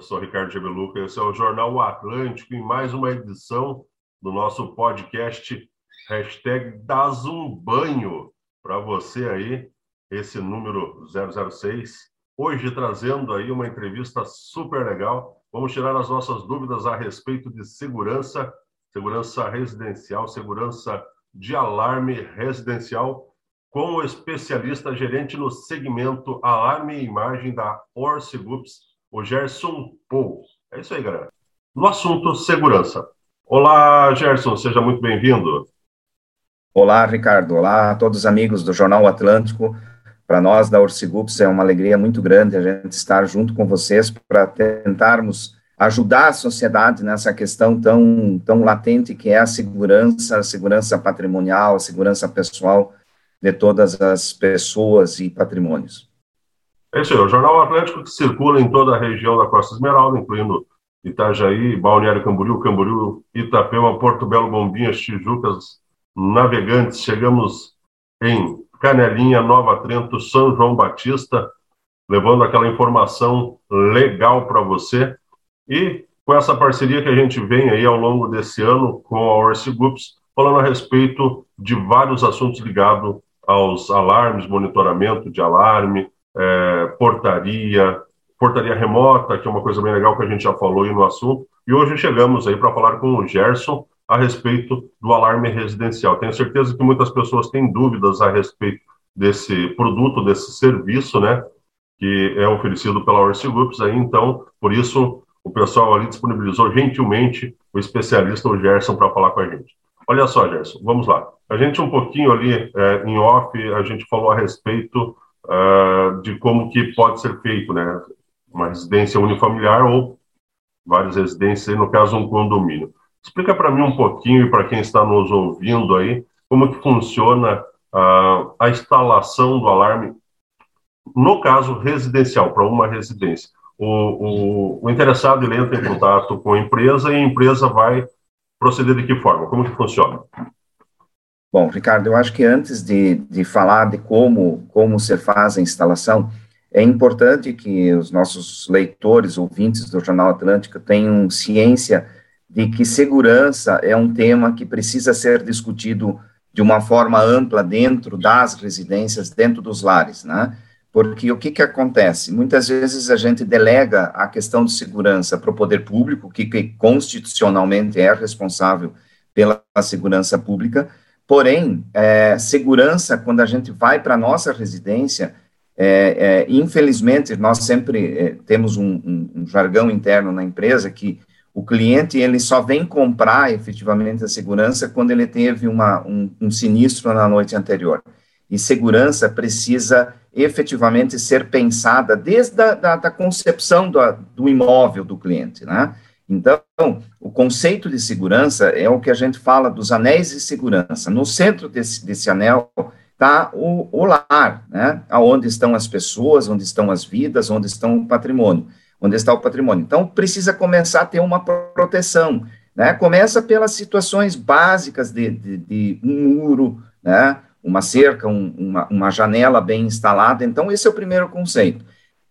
Eu sou Ricardo Gebeluca, esse é o Jornal o Atlântico em mais uma edição do nosso podcast hashtag Das um banho para você aí, esse número 006. Hoje trazendo aí uma entrevista super legal. Vamos tirar as nossas dúvidas a respeito de segurança, segurança residencial, segurança de alarme residencial com o especialista gerente no segmento alarme e imagem da Orcegups, o Gerson Pou. É isso aí, galera. No assunto segurança. Olá, Gerson, seja muito bem-vindo. Olá, Ricardo. Olá a todos os amigos do Jornal Atlântico. Para nós da Orcegups é uma alegria muito grande a gente estar junto com vocês para tentarmos ajudar a sociedade nessa questão tão, tão latente que é a segurança, a segurança patrimonial, a segurança pessoal de todas as pessoas e patrimônios. É isso aí, o Jornal Atlântico que circula em toda a região da Costa Esmeralda, incluindo Itajaí, Balneário Camboriú, Camboriú, Itapema, Porto Belo, Bombinhas, Tijucas, Navegantes. Chegamos em Canelinha, Nova Trento, São João Batista, levando aquela informação legal para você. E com essa parceria que a gente vem aí ao longo desse ano com a Orsi Groups, falando a respeito de vários assuntos ligados aos alarmes, monitoramento de alarme, é, portaria, portaria remota, que é uma coisa bem legal que a gente já falou aí no assunto. E hoje chegamos aí para falar com o Gerson a respeito do alarme residencial. Tenho certeza que muitas pessoas têm dúvidas a respeito desse produto, desse serviço, né, que é oferecido pela Orsi Groups aí, então, por isso o pessoal ali disponibilizou gentilmente o especialista, o Gerson, para falar com a gente. Olha só, Gerson, vamos lá. A gente um pouquinho ali é, em off, a gente falou a respeito uh, de como que pode ser feito, né? Uma residência unifamiliar ou várias residências, no caso um condomínio. Explica para mim um pouquinho e para quem está nos ouvindo aí, como que funciona uh, a instalação do alarme, no caso residencial, para uma residência. O, o, o interessado ele entra em contato com a empresa e a empresa vai proceder de que forma? Como que funciona? Bom, Ricardo, eu acho que antes de, de falar de como, como se faz a instalação, é importante que os nossos leitores, ouvintes do Jornal Atlântico tenham ciência de que segurança é um tema que precisa ser discutido de uma forma ampla dentro das residências, dentro dos lares, né? Porque o que, que acontece? Muitas vezes a gente delega a questão de segurança para o poder público, que, que constitucionalmente é responsável pela segurança pública, porém, é, segurança, quando a gente vai para a nossa residência, é, é, infelizmente, nós sempre é, temos um, um, um jargão interno na empresa que o cliente ele só vem comprar efetivamente a segurança quando ele teve uma, um, um sinistro na noite anterior. E segurança precisa efetivamente ser pensada desde a da, da concepção do, do imóvel do cliente, né? Então, o conceito de segurança é o que a gente fala dos anéis de segurança. No centro desse, desse anel está o, o, lar, né? Onde estão as pessoas, onde estão as vidas, onde estão o patrimônio, onde está o patrimônio. Então, precisa começar a ter uma proteção, né? Começa pelas situações básicas de, de, de um muro, né? uma cerca, um, uma, uma janela bem instalada. Então, esse é o primeiro conceito.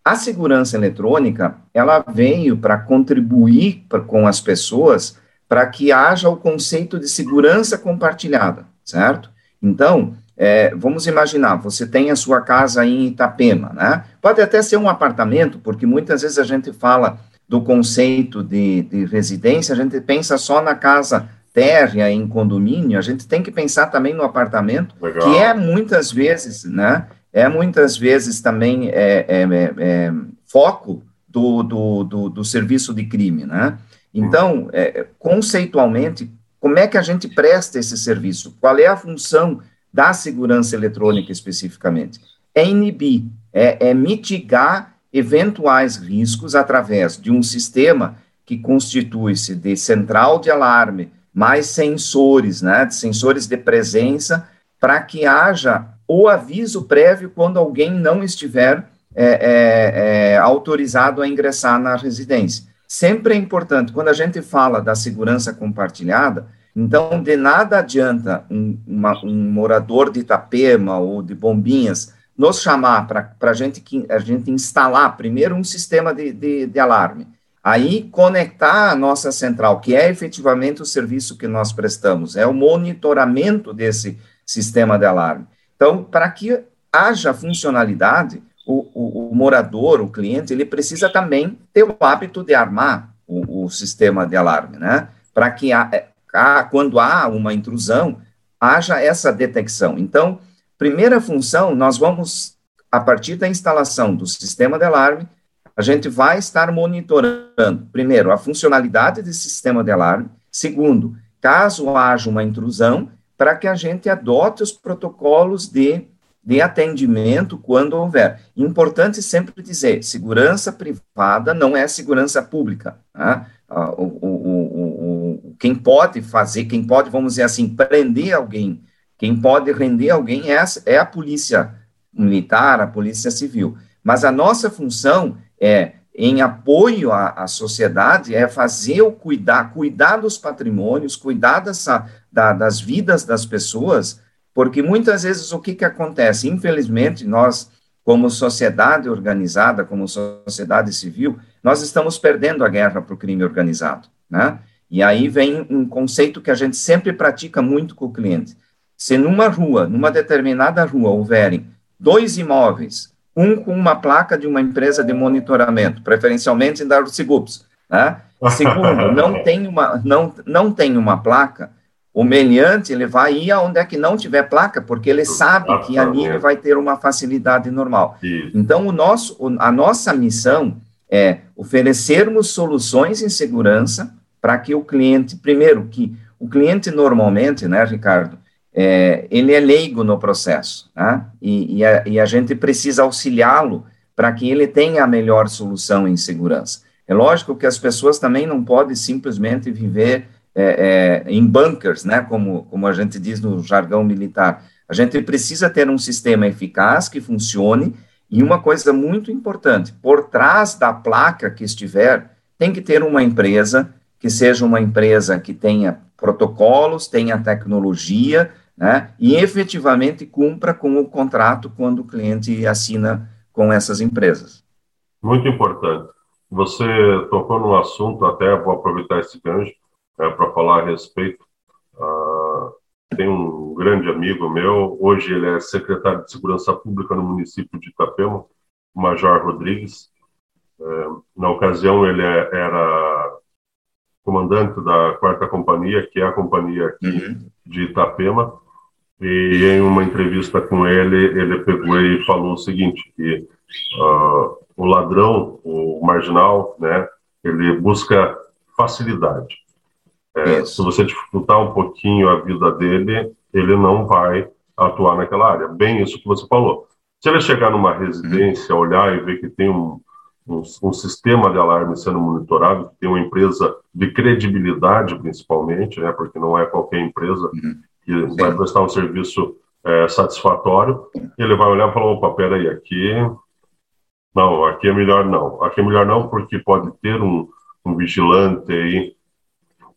A segurança eletrônica, ela veio para contribuir pra, com as pessoas para que haja o conceito de segurança compartilhada, certo? Então, é, vamos imaginar, você tem a sua casa em Itapema, né? Pode até ser um apartamento, porque muitas vezes a gente fala do conceito de, de residência, a gente pensa só na casa térrea em condomínio, a gente tem que pensar também no apartamento, Legal. que é muitas vezes, né, é muitas vezes também é, é, é, é foco do, do, do, do, serviço de crime, né? Então, é, conceitualmente, como é que a gente presta esse serviço? Qual é a função da segurança eletrônica especificamente? É inibir, é, mitigar eventuais riscos através de um sistema que constitui-se de central de alarme, mais sensores, né, sensores de presença, para que haja o aviso prévio quando alguém não estiver é, é, é, autorizado a ingressar na residência. Sempre é importante, quando a gente fala da segurança compartilhada, então, de nada adianta um, uma, um morador de Itapema ou de Bombinhas nos chamar para gente, a gente instalar primeiro um sistema de, de, de alarme, aí conectar a nossa central, que é efetivamente o serviço que nós prestamos, é o monitoramento desse sistema de alarme. Então, para que haja funcionalidade, o, o, o, morador, o cliente, ele precisa também ter o hábito de armar o, o sistema de alarme, né? Para que, a, quando há uma intrusão, haja essa detecção. Então, primeira função, nós vamos, a partir da instalação do sistema de alarme, a gente vai estar monitorando, primeiro, a funcionalidade desse sistema de alarme, segundo, caso haja uma intrusão, para que a gente adote os protocolos de, de atendimento quando houver. Importante sempre dizer, segurança privada não é segurança pública. Né? O, o, o, quem pode fazer, quem pode, vamos dizer assim, prender alguém, quem pode render alguém é, é a polícia militar, a polícia civil. Mas a nossa função é, em apoio à, à sociedade, é fazer o cuidar, cuidar dos patrimônios, cuidar dessa, da, das vidas das pessoas, porque muitas vezes o que, que acontece? Infelizmente, nós, como sociedade organizada, como sociedade civil, nós estamos perdendo a guerra para o crime organizado, né? E aí vem um conceito que a gente sempre pratica muito com o cliente. Se numa rua, numa determinada rua, houverem dois imóveis um com uma placa de uma empresa de monitoramento, preferencialmente em Darusigups, né? Segundo, não tem uma, não, não tem uma placa, o meliante ele vai ir aonde é que não tiver placa, porque ele sabe que ali ele vai ter uma facilidade normal. Então, o nosso, a nossa missão é oferecermos soluções em segurança para que o cliente, primeiro, que o cliente normalmente, né, Ricardo, é, ele é leigo no processo, né? e, e, a, e a gente precisa auxiliá-lo para que ele tenha a melhor solução em segurança. É lógico que as pessoas também não podem simplesmente viver é, é, em bunkers, né, como, como a gente diz no jargão militar. A gente precisa ter um sistema eficaz que funcione, e uma coisa muito importante, por trás da placa que estiver, tem que ter uma empresa que seja uma empresa que tenha protocolos, tenha tecnologia, né, e efetivamente cumpra com o contrato quando o cliente assina com essas empresas. Muito importante. Você tocou no assunto, até vou aproveitar esse gancho é, para falar a respeito. Uh, tem um grande amigo meu, hoje ele é secretário de Segurança Pública no município de Itapema, Major Rodrigues. É, na ocasião, ele é, era comandante da quarta companhia, que é a companhia aqui uhum. de Itapema, e em uma entrevista com ele, ele pegou e falou o seguinte, que uh, o ladrão, o marginal, né, ele busca facilidade. É, se você dificultar um pouquinho a vida dele, ele não vai atuar naquela área. Bem isso que você falou. Se ele chegar numa residência, olhar e ver que tem um, um, um, sistema de alarme sendo monitorado, que tem uma empresa de credibilidade, principalmente, né, porque não é qualquer empresa uhum. Que Sim. vai prestar um serviço é, satisfatório, ele vai olhar e falar, opa, peraí, aqui... Não, aqui é melhor não. Aqui é melhor não porque pode ter um, um vigilante aí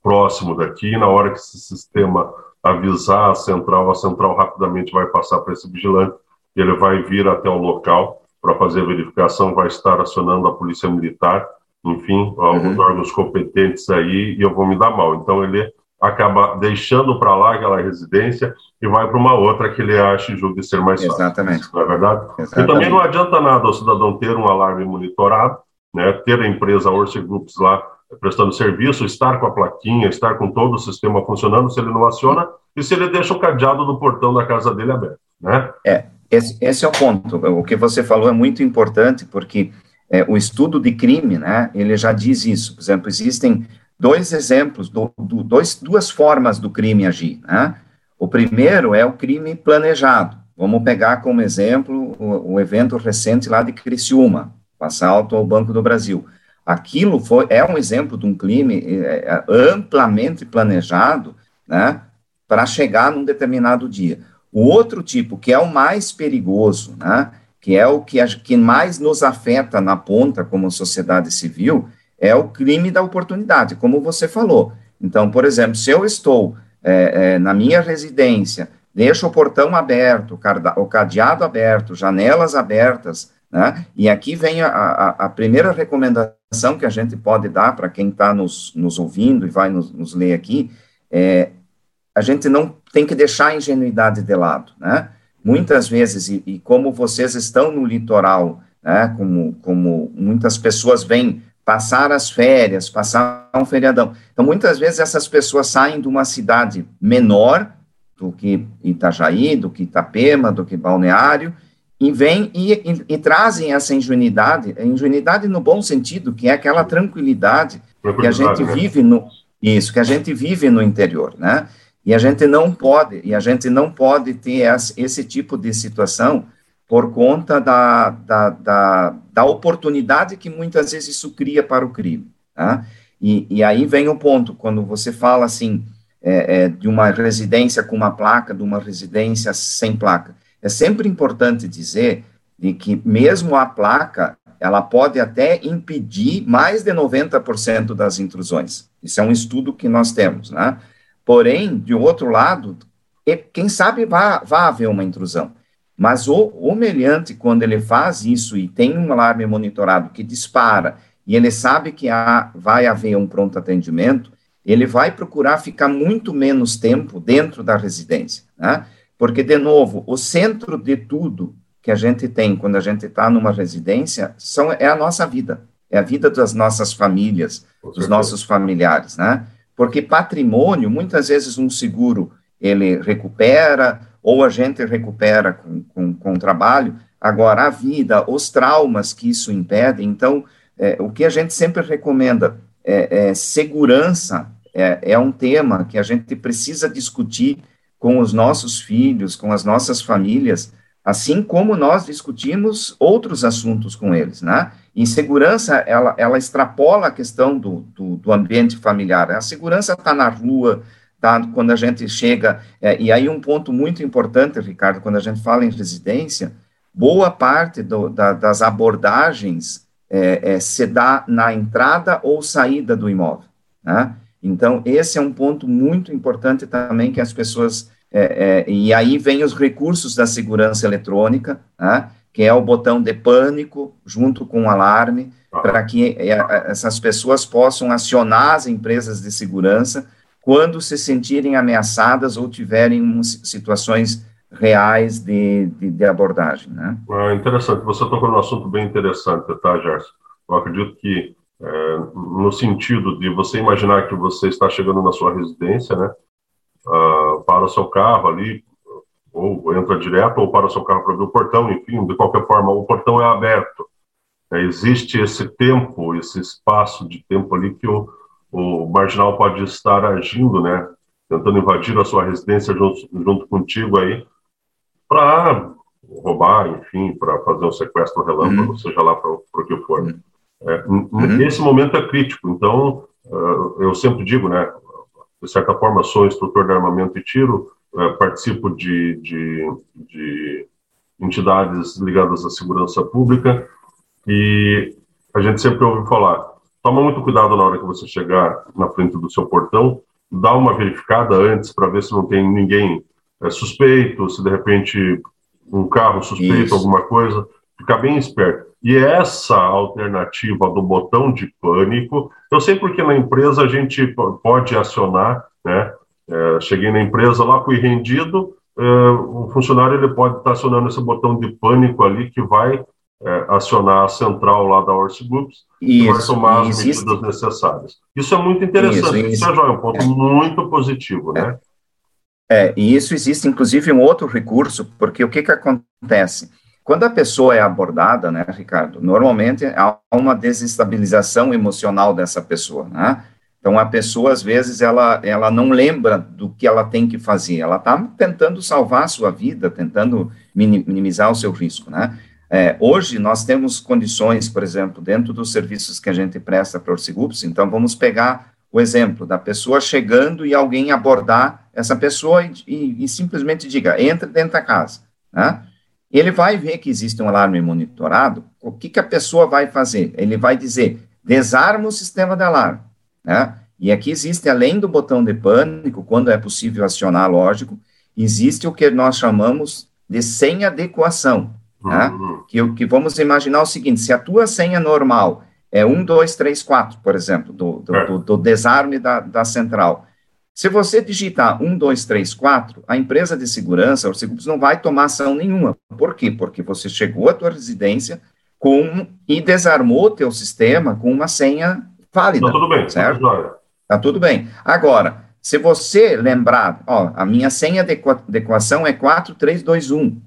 próximo daqui, na hora que esse sistema avisar a central, a central rapidamente vai passar para esse vigilante, ele vai vir até o local, para fazer a verificação, vai estar acionando a polícia militar, enfim, uhum. os órgãos competentes aí, e eu vou me dar mal. Então, ele acaba deixando para lá aquela residência e vai para uma outra que ele acha e julgue ser mais fácil. Exatamente. Não é verdade? Exatamente. E também não adianta nada o cidadão ter um alarme monitorado, né, ter a empresa Orce Groups lá prestando serviço, estar com a plaquinha, estar com todo o sistema funcionando, se ele não aciona, e se ele deixa o cadeado do portão da casa dele aberto, né? É, esse, esse, é o ponto. O que você falou é muito importante, porque é, o estudo de crime, né, ele já diz isso. Por exemplo, existem dois exemplos, do, do, dois, duas formas do crime agir, né? O primeiro é o crime planejado. Vamos pegar como exemplo o, o evento recente lá de Criciúma, o assalto ao Banco do Brasil. Aquilo foi, é um exemplo de um crime é, é amplamente planejado, né, para chegar num determinado dia. O outro tipo, que é o mais perigoso, né, que é o que, que mais nos afeta na ponta como sociedade civil, é o crime da oportunidade, como você falou. Então, por exemplo, se eu estou é, é, na minha residência deixa o portão aberto, o cadeado aberto, janelas abertas, né? E aqui vem a, a, a, primeira recomendação que a gente pode dar para quem está nos, nos, ouvindo e vai nos, nos, ler aqui, é a gente não tem que deixar a ingenuidade de lado, né? Muitas vezes, e, e como vocês estão no litoral, né, como, como muitas pessoas vêm passar as férias, passar um feriadão. Então, muitas vezes essas pessoas saem de uma cidade menor do que Itajaí, do que Itapema, do que Balneário, e vêm e, e, e, trazem essa ingenuidade, ingenuidade no bom sentido, que é aquela tranquilidade que a gente né? vive no isso, que a gente vive no interior, né? E a gente não pode, e a gente não pode ter esse, esse tipo de situação por conta da, da, da, da, oportunidade que muitas vezes isso cria para o crime, tá? E, e aí vem o ponto, quando você fala assim, é, é, de uma residência com uma placa, de uma residência sem placa, é sempre importante dizer de que mesmo a placa, ela pode até impedir mais de 90% das intrusões. Isso é um estudo que nós temos, né? Porém, de outro lado, quem sabe vai, vai haver uma intrusão. Mas o, o meliante, quando ele faz isso e tem um alarme monitorado que dispara, e ele sabe que há, vai haver um pronto atendimento, ele vai procurar ficar muito menos tempo dentro da residência, né? Porque, de novo, o centro de tudo que a gente tem quando a gente está numa residência são, é a nossa vida, é a vida das nossas famílias, dos nossos familiares, né? Porque patrimônio, muitas vezes um seguro, ele recupera, ou a gente recupera com, com, com trabalho, agora a vida, os traumas que isso impede, então, é, o que a gente sempre recomenda é, é segurança é, é um tema que a gente precisa discutir com os nossos filhos, com as nossas famílias, assim como nós discutimos outros assuntos com eles, né? E segurança, ela, ela extrapola a questão do, do, do ambiente familiar. A segurança está na rua, tá? Quando a gente chega, é, e aí um ponto muito importante, Ricardo, quando a gente fala em residência, boa parte do, da, das abordagens é, é, se dá na entrada ou saída do imóvel, né? Então, esse é um ponto muito importante também que as pessoas. É, é, e aí vem os recursos da segurança eletrônica, né, que é o botão de pânico junto com o alarme, ah. para que é, essas pessoas possam acionar as empresas de segurança quando se sentirem ameaçadas ou tiverem situações reais de, de, de abordagem. Né? Ah, interessante, você tocou num assunto bem interessante, tá, Gerson? Eu acredito que é, no sentido de você imaginar que você está chegando na sua residência, né, uh, para o seu carro ali, ou entra direto, ou para o seu carro para abrir o portão, enfim, de qualquer forma, o portão é aberto. É, existe esse tempo, esse espaço de tempo ali que o, o marginal pode estar agindo, né, tentando invadir a sua residência junto, junto contigo aí, para roubar, enfim, para fazer um sequestro relâmpago, uhum. seja lá para o que for. Uhum. É, uhum. Esse momento é crítico, então uh, eu sempre digo, né, de certa forma sou instrutor de armamento e tiro, uh, participo de, de, de, entidades ligadas à segurança pública e a gente sempre ouve falar, toma muito cuidado na hora que você chegar na frente do seu portão, dá uma verificada antes para ver se não tem ninguém é, suspeito, se de repente um carro suspeito, Isso. alguma coisa, ficar bem esperto. E essa alternativa do botão de pânico, eu sei porque na empresa a gente pode acionar, né? É, cheguei na empresa lá, fui rendido, é, o funcionário ele pode estar acionando esse botão de pânico ali que vai é, acionar a central lá da Orsi Groups e vai tomar as medidas necessárias. Isso é muito interessante, isso, isso. isso é um ponto muito positivo, né? É, e isso existe, inclusive, um outro recurso, porque o que, que acontece? Quando a pessoa é abordada, né, Ricardo, normalmente há uma desestabilização emocional dessa pessoa, né? Então, a pessoa, às vezes, ela, ela não lembra do que ela tem que fazer, ela está tentando salvar a sua vida, tentando minimizar o seu risco, né? É, hoje, nós temos condições, por exemplo, dentro dos serviços que a gente presta para Orcigups, então, vamos pegar o exemplo da pessoa chegando e alguém abordar essa pessoa e, e, e simplesmente diga, entre dentro da casa, né? ele vai ver que existe um alarme monitorado, o que, que a pessoa vai fazer? Ele vai dizer, desarma o sistema de alarme, né? E aqui existe, além do botão de pânico, quando é possível acionar, lógico, existe o que nós chamamos de senha adequação, uhum. que, que vamos imaginar o seguinte, se a tua senha normal é 1, 2, 3, 4, por exemplo, do, do, é. do, do desarme da, da central, se você digitar 1, 2, 3, 4, a empresa de segurança, o Seguros, não vai tomar ação nenhuma. Por quê? Porque você chegou à tua residência com e desarmou o teu sistema com uma senha válida. Tá tudo bem, certo? Tá, tá tudo bem. Agora, se você lembrar, ó, a minha senha de equação é 4321.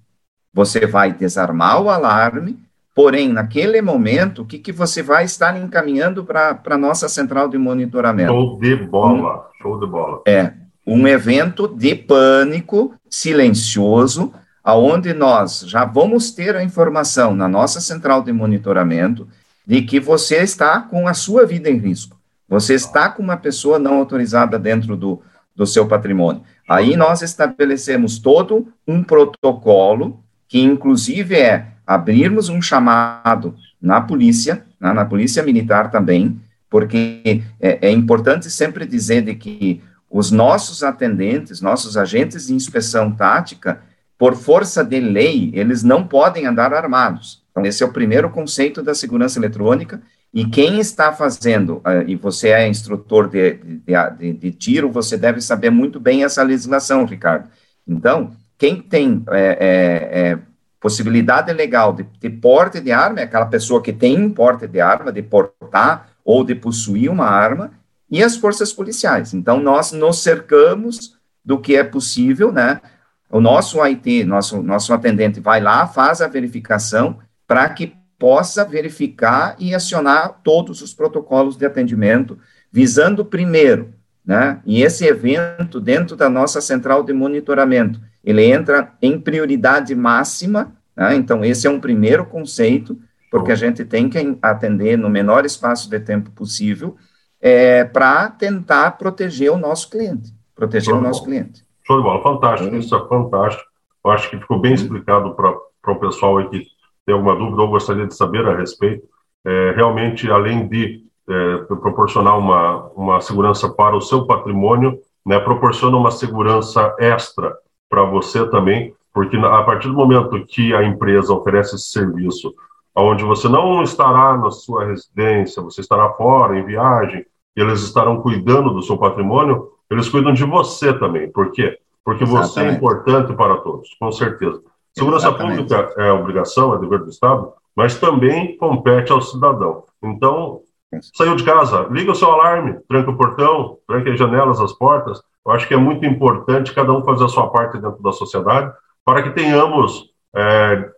Você vai desarmar o alarme, porém, naquele momento, o que, que você vai estar encaminhando para a nossa central de monitoramento? Show de bola, um, show de bola. É, um evento de pânico silencioso, aonde nós já vamos ter a informação na nossa central de monitoramento de que você está com a sua vida em risco. Você está com uma pessoa não autorizada dentro do, do seu patrimônio. Aí nós estabelecemos todo um protocolo, que inclusive é abrirmos um chamado na polícia, na, né, na polícia militar também, porque é, é, importante sempre dizer de que os nossos atendentes, nossos agentes de inspeção tática, por força de lei, eles não podem andar armados. Então, esse é o primeiro conceito da segurança eletrônica, e quem está fazendo, uh, e você é instrutor de, de, de, de, tiro, você deve saber muito bem essa legislação, Ricardo. Então, quem tem é, é, é, possibilidade legal de, de porte de arma é aquela pessoa que tem porte de arma, de portar ou de possuir uma arma, e as forças policiais. Então, nós nos cercamos do que é possível, né? O nosso IT, nosso, nosso atendente vai lá, faz a verificação para que possa verificar e acionar todos os protocolos de atendimento, visando primeiro, né? E esse evento dentro da nossa central de monitoramento, ele entra em prioridade máxima, né? Então esse é um primeiro conceito, porque a gente tem que atender no menor espaço de tempo possível, é, para tentar proteger o nosso cliente, proteger Show o nosso cliente. Show de bola, fantástico, isso é fantástico. Eu acho que ficou bem explicado para o pessoal aí que tem alguma dúvida ou gostaria de saber a respeito, é, realmente, além de é, proporcionar uma, uma segurança para o seu patrimônio, né, proporciona uma segurança extra para você também, porque a partir do momento que a empresa oferece esse serviço, onde você não estará na sua residência, você estará fora, em viagem, e eles estarão cuidando do seu patrimônio, eles cuidam de você também. Por quê? Porque Exatamente. você é importante para todos, com certeza. Segurança Exatamente. pública é obrigação, é dever do Estado, mas também compete ao cidadão. Então, saiu de casa, liga o seu alarme, tranca o portão, tranca as janelas, as portas. Eu acho que é muito importante cada um fazer a sua parte dentro da sociedade para que tenhamos é,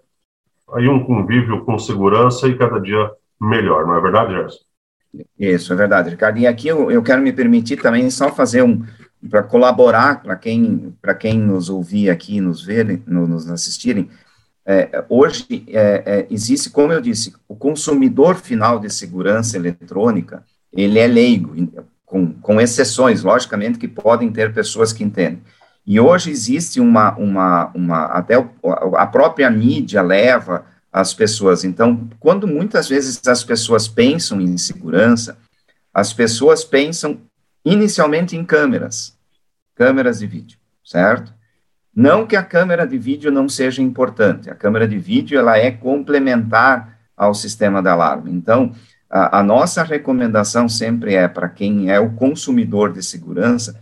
aí um convívio com segurança e cada dia melhor, não é verdade, Gerson? Isso, é verdade, Ricardo. E aqui eu, eu quero me permitir também só fazer um, para colaborar para quem, quem nos ouvir aqui, nos verem, nos assistirem, é, hoje é, é, existe, como eu disse, o consumidor final de segurança eletrônica, ele é leigo, com, com exceções, logicamente, que podem ter pessoas que entendem. E hoje existe uma, uma, uma até a própria mídia leva as pessoas. Então, quando muitas vezes as pessoas pensam em segurança, as pessoas pensam inicialmente em câmeras, câmeras de vídeo, certo? Não que a câmera de vídeo não seja importante, a câmera de vídeo ela é complementar ao sistema de alarme. Então, a, a nossa recomendação sempre é para quem é o consumidor de segurança,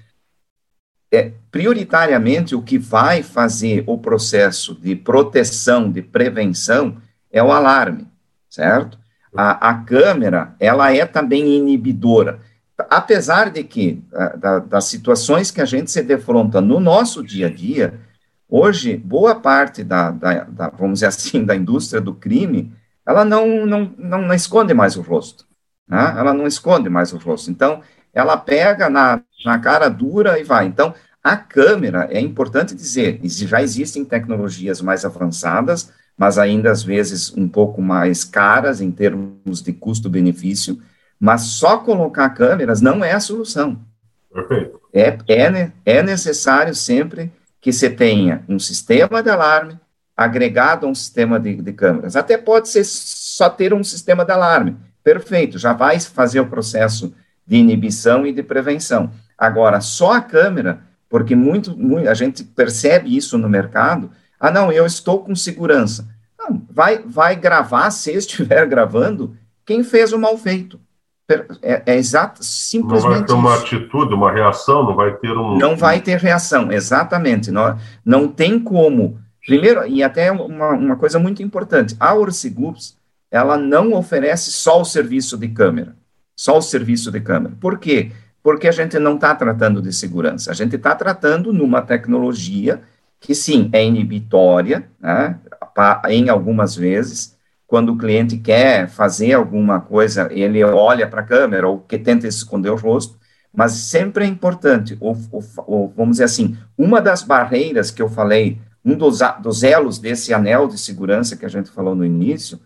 é prioritariamente o que vai fazer o processo de proteção, de prevenção, é o alarme, certo? A, a câmera, ela é também inibidora apesar de que da, das situações que a gente se defronta no nosso dia a dia, hoje, boa parte da, da, da, vamos dizer assim, da indústria do crime, ela não, não, não, não esconde mais o rosto, né? ela não esconde mais o rosto, então, ela pega na, na cara dura e vai, então, a câmera, é importante dizer, já existem tecnologias mais avançadas, mas ainda às vezes um pouco mais caras em termos de custo-benefício, mas só colocar câmeras não é a solução. Perfeito. É, é, é necessário sempre que você tenha um sistema de alarme agregado a um sistema de, de câmeras. Até pode ser só ter um sistema de alarme. Perfeito, já vai fazer o processo de inibição e de prevenção. Agora, só a câmera, porque muito, muito, a gente percebe isso no mercado. Ah, não, eu estou com segurança. Não, vai, vai gravar, se estiver gravando, quem fez o mal feito. É, é exato, simplesmente. Não vai ter uma isso. atitude, uma reação, não vai ter um. Não vai ter reação, exatamente. Não, não tem como. Primeiro, e até uma, uma coisa muito importante: a Orcigups, ela não oferece só o serviço de câmera. Só o serviço de câmera. Por quê? Porque a gente não está tratando de segurança, a gente está tratando numa tecnologia que, sim, é inibitória, né, em algumas vezes, quando o cliente quer fazer alguma coisa, ele olha para a câmera ou que tenta esconder o rosto, mas sempre é importante, ou, vamos dizer assim, uma das barreiras que eu falei, um dos, dos elos desse anel de segurança que a gente falou no início,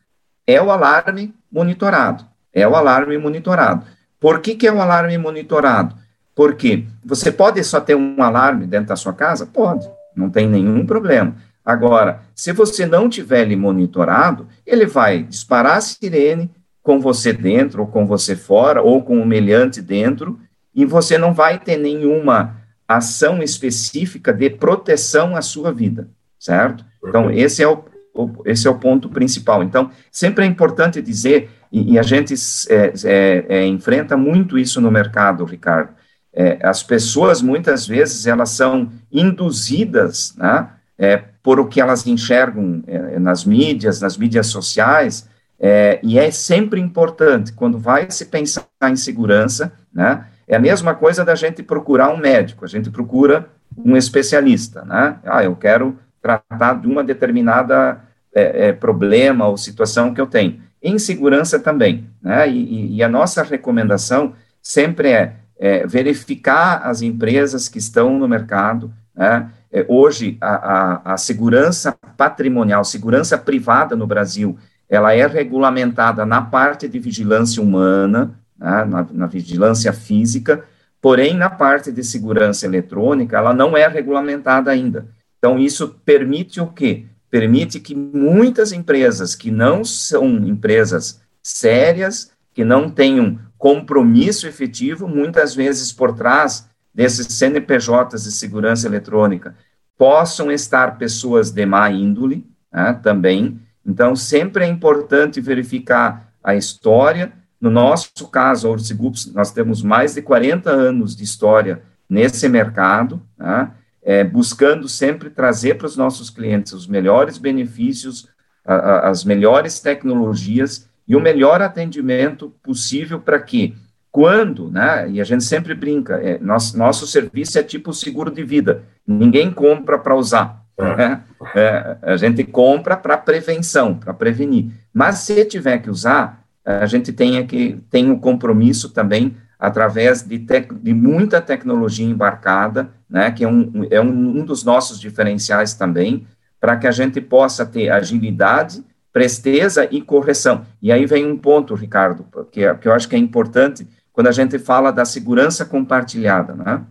é o alarme monitorado. É o alarme monitorado. Por que, que é o alarme monitorado? Porque você pode só ter um alarme dentro da sua casa? Pode, não tem nenhum problema. Agora, se você não tiver ele monitorado, ele vai disparar a sirene com você dentro, ou com você fora, ou com o meliante dentro, e você não vai ter nenhuma ação específica de proteção à sua vida, certo? Então, esse é o, o esse é o ponto principal. Então, sempre é importante dizer, e, e a gente é, é, é, enfrenta muito isso no mercado, Ricardo, é, as pessoas, muitas vezes, elas são induzidas, né, é, por o que elas enxergam é, nas mídias, nas mídias sociais, é, e é sempre importante, quando vai se pensar em segurança, né, é a mesma coisa da gente procurar um médico, a gente procura um especialista, né, ah, eu quero tratar de uma determinada é, problema ou situação que eu tenho. Em segurança também, né, e, e a nossa recomendação sempre é, é verificar as empresas que estão no mercado, né, é, hoje, a, a, a, segurança patrimonial, segurança privada no Brasil, ela é regulamentada na parte de vigilância humana, né, na, na vigilância física, porém, na parte de segurança eletrônica, ela não é regulamentada ainda. Então, isso permite o quê? Permite que muitas empresas que não são empresas sérias, que não tenham compromisso efetivo, muitas vezes por trás desses CNPJs de segurança eletrônica possam estar pessoas de má índole né, também. Então, sempre é importante verificar a história. No nosso caso, a Orcigups, nós temos mais de 40 anos de história nesse mercado, né, é, buscando sempre trazer para os nossos clientes os melhores benefícios, a, a, as melhores tecnologias e o melhor atendimento possível para que quando, né, e a gente sempre brinca, é, nosso, nosso serviço é tipo seguro de vida, ninguém compra para usar, é. né? é, a gente compra para prevenção, para prevenir, mas se tiver que usar, a gente tem que tem o compromisso também através de, tec, de muita tecnologia embarcada, né, que é um, é um, um dos nossos diferenciais também, para que a gente possa ter agilidade, presteza e correção. E aí vem um ponto, Ricardo, que, que eu acho que é importante, quando a gente fala da segurança compartilhada, né?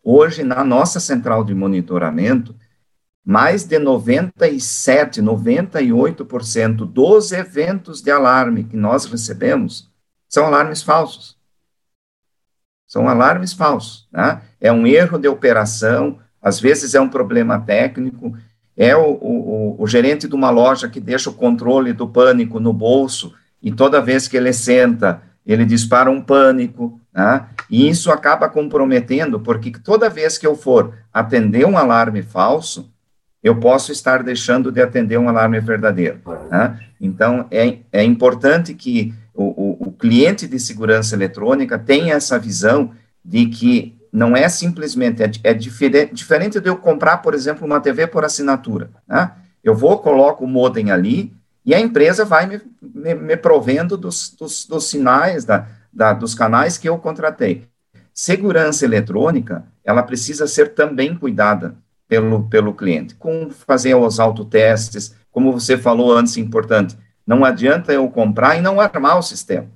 Hoje, na nossa central de monitoramento, mais de 97, 98% dos eventos de alarme que nós recebemos são alarmes falsos. São alarmes falsos, né? É um erro de operação, às vezes é um problema técnico, é o, o, o gerente de uma loja que deixa o controle do pânico no bolso e toda vez que ele senta, ele dispara um pânico, né? e isso acaba comprometendo, porque toda vez que eu for atender um alarme falso, eu posso estar deixando de atender um alarme verdadeiro. Né? Então, é, é importante que o, o, o, cliente de segurança eletrônica tenha essa visão de que não é simplesmente, é, é diferente, diferente de eu comprar, por exemplo, uma TV por assinatura. Né? Eu vou, coloco o modem ali, e a empresa vai me, me, me provendo dos, dos, dos sinais, da, da, dos canais que eu contratei. Segurança eletrônica, ela precisa ser também cuidada pelo, pelo cliente, com fazer os autotestes, como você falou antes, importante, não adianta eu comprar e não armar o sistema.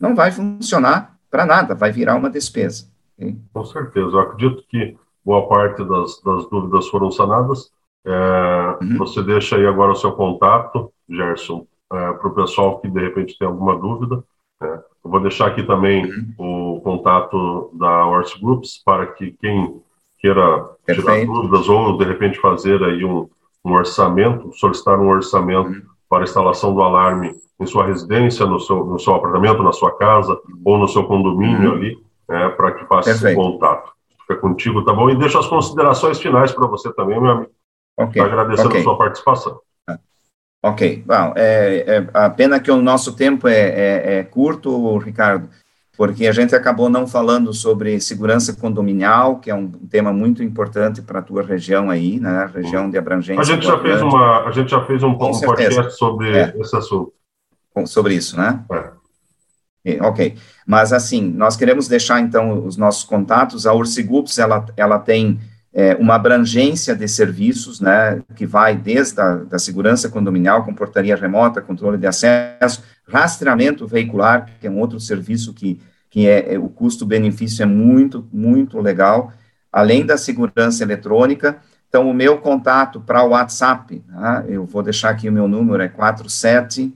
Não vai funcionar para nada, vai virar uma despesa. Okay? Com certeza, eu acredito que boa parte das, das dúvidas foram sanadas. É, uhum. Você deixa aí agora o seu contato, Gerson, é, para o pessoal que de repente tem alguma dúvida. É, eu vou deixar aqui também uhum. o contato da Horse Groups para que quem queira Perfeito. tirar dúvidas ou, de repente, fazer aí um, um orçamento, solicitar um orçamento uhum. para a instalação do alarme em sua residência, no seu, no seu apartamento, na sua casa ou no seu condomínio uhum. ali, é, para que faça esse contato. Fica contigo, tá bom? E deixo as considerações finais para você também, meu amigo. Okay. Agradecendo okay. a sua participação. Ok, bom, é, é, a pena que o nosso tempo é, é, é, curto, Ricardo, porque a gente acabou não falando sobre segurança condominial, que é um tema muito importante para a tua região aí, né, região de abrangência. A gente já fez uma, a gente já fez um, um podcast sobre é. esse assunto. Sobre isso, né? É. Ok, mas assim, nós queremos deixar então os nossos contatos, a Ursigups, ela, ela tem é, uma abrangência de serviços, né, que vai desde a da segurança condominial, com portaria remota, controle de acesso, rastreamento veicular, que é um outro serviço que, que é, é o custo-benefício é muito, muito legal, além da segurança eletrônica. Então, o meu contato para o WhatsApp, tá, eu vou deixar aqui o meu número, é 47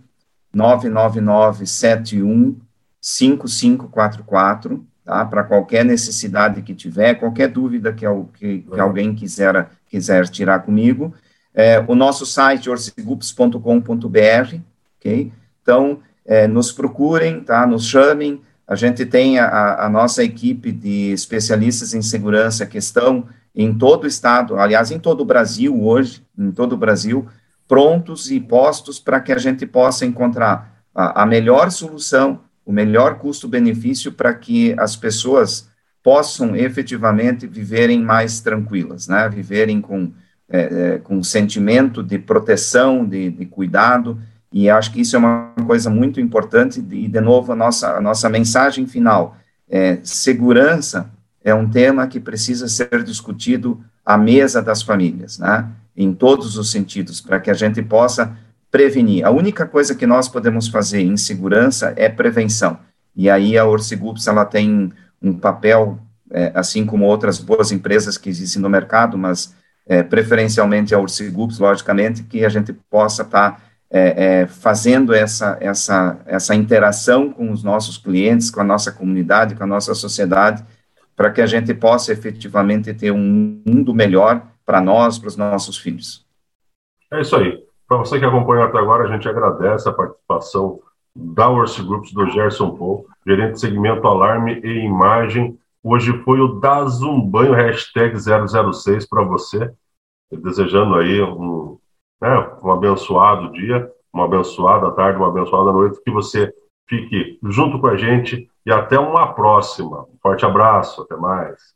999 71 5544, tá? Para qualquer necessidade que tiver, qualquer dúvida que, que, que alguém quiser, quiser tirar comigo. É, o nosso site, orcigups.com.br, ok? Então, é, nos procurem, tá? Nos chamem. A gente tem a, a, nossa equipe de especialistas em segurança que estão em todo o estado, aliás, em todo o Brasil hoje, em todo o Brasil, prontos e postos para que a gente possa encontrar a, a melhor solução o melhor custo-benefício para que as pessoas possam efetivamente viverem mais tranquilas, né? Viverem com, é, é, com sentimento de proteção, de, de, cuidado, e acho que isso é uma coisa muito importante, e de novo a nossa, a nossa mensagem final, é, segurança é um tema que precisa ser discutido à mesa das famílias, né? Em todos os sentidos, para que a gente possa prevenir. A única coisa que nós podemos fazer em segurança é prevenção. E aí a Orcigups, ela tem um papel, é, assim como outras boas empresas que existem no mercado, mas é, preferencialmente a Orcigups, logicamente, que a gente possa estar tá, é, é, fazendo essa, essa, essa interação com os nossos clientes, com a nossa comunidade, com a nossa sociedade, para que a gente possa efetivamente ter um mundo melhor para nós, para os nossos filhos. É isso aí. Para você que acompanhou até agora, a gente agradece a participação da Orsi Groups, do Gerson Paul, gerente de segmento Alarme e Imagem. Hoje foi o Das um Banho, hashtag 006 para você, desejando aí um, né, um abençoado dia, uma abençoada tarde, uma abençoada noite, que você fique junto com a gente e até uma próxima. Forte abraço, até mais.